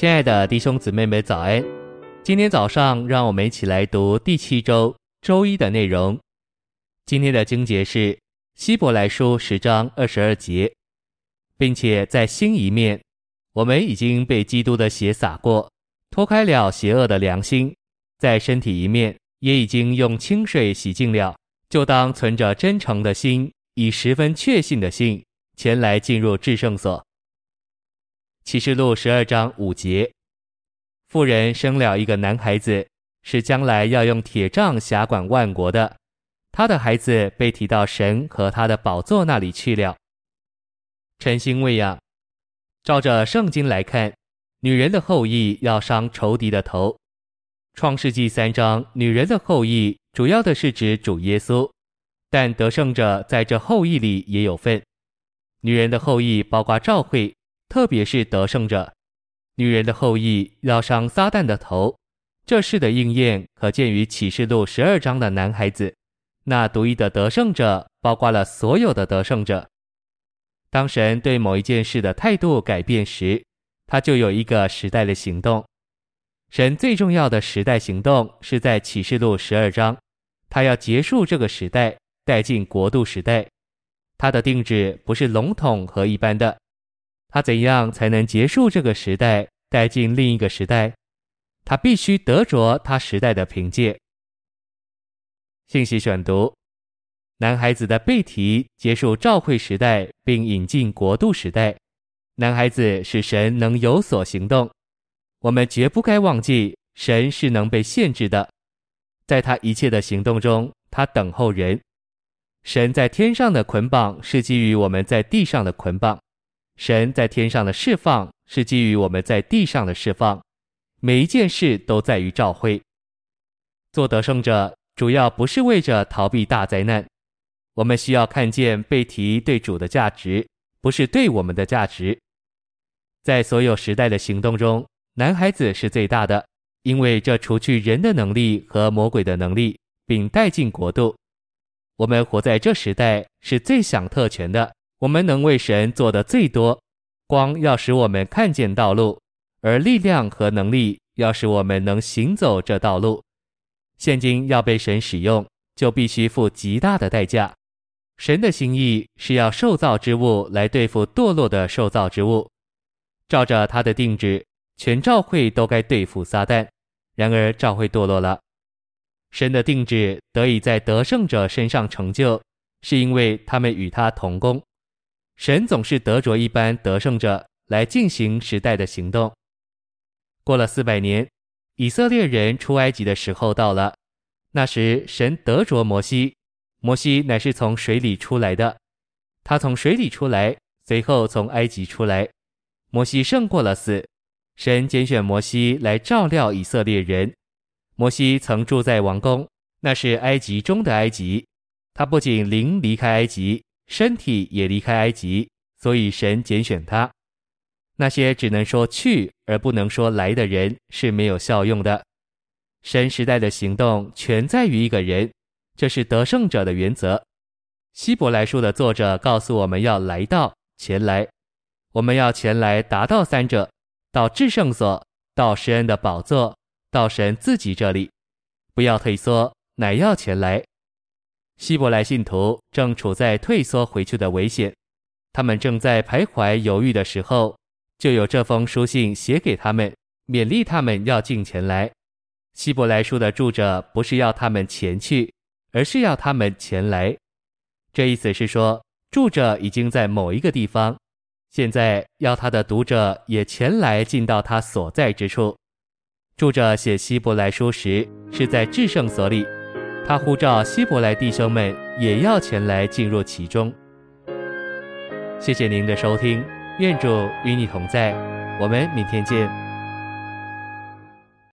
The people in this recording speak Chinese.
亲爱的弟兄姊妹们，早安！今天早上，让我们一起来读第七周周一的内容。今天的经节是希伯来书十章二十二节，并且在心一面，我们已经被基督的血洒过，脱开了邪恶的良心；在身体一面，也已经用清水洗净了，就当存着真诚的心，以十分确信的信，前来进入至圣所。启示录十二章五节，妇人生了一个男孩子，是将来要用铁杖辖管万国的。他的孩子被提到神和他的宝座那里去了。晨星喂养，照着圣经来看，女人的后裔要伤仇敌的头。创世纪三章，女人的后裔主要的是指主耶稣，但得胜者在这后裔里也有份。女人的后裔包括教会。特别是得胜者，女人的后裔要伤撒旦的头，这事的应验可见于启示录十二章的男孩子。那独一的得胜者包括了所有的得胜者。当神对某一件事的态度改变时，他就有一个时代的行动。神最重要的时代行动是在启示录十二章，他要结束这个时代，带进国度时代。他的定旨不是笼统和一般的。他怎样才能结束这个时代，带进另一个时代？他必须得着他时代的凭借。信息选读：男孩子的背提结束召会时代，并引进国度时代。男孩子使神能有所行动。我们绝不该忘记，神是能被限制的。在他一切的行动中，他等候人。神在天上的捆绑是基于我们在地上的捆绑。神在天上的释放是基于我们在地上的释放，每一件事都在于召会。做得胜者主要不是为着逃避大灾难，我们需要看见被提对主的价值，不是对我们的价值。在所有时代的行动中，男孩子是最大的，因为这除去人的能力和魔鬼的能力，并带进国度。我们活在这时代是最享特权的。我们能为神做的最多，光要使我们看见道路，而力量和能力要使我们能行走这道路。现今要被神使用，就必须付极大的代价。神的心意是要受造之物来对付堕落的受造之物，照着他的定旨，全教会都该对付撒旦。然而教会堕落了，神的定旨得以在得胜者身上成就，是因为他们与他同工。神总是得着一般得胜者来进行时代的行动。过了四百年，以色列人出埃及的时候到了。那时，神得着摩西，摩西乃是从水里出来的。他从水里出来，随后从埃及出来。摩西胜过了死。神拣选摩西来照料以色列人。摩西曾住在王宫，那是埃及中的埃及。他不仅灵离开埃及。身体也离开埃及，所以神拣选他。那些只能说去而不能说来的人是没有效用的。神时代的行动全在于一个人，这是得胜者的原则。希伯来书的作者告诉我们要来到前来，我们要前来达到三者：到至圣所，到施恩的宝座，到神自己这里。不要退缩，乃要前来。希伯来信徒正处在退缩回去的危险，他们正在徘徊犹豫的时候，就有这封书信写给他们，勉励他们要进前来。希伯来书的著者不是要他们前去，而是要他们前来。这意思是说，著者已经在某一个地方，现在要他的读者也前来进到他所在之处。著者写希伯来书时是在至圣所里。他呼召希伯来弟兄们也要前来进入其中。谢谢您的收听，愿主与你同在，我们明天见。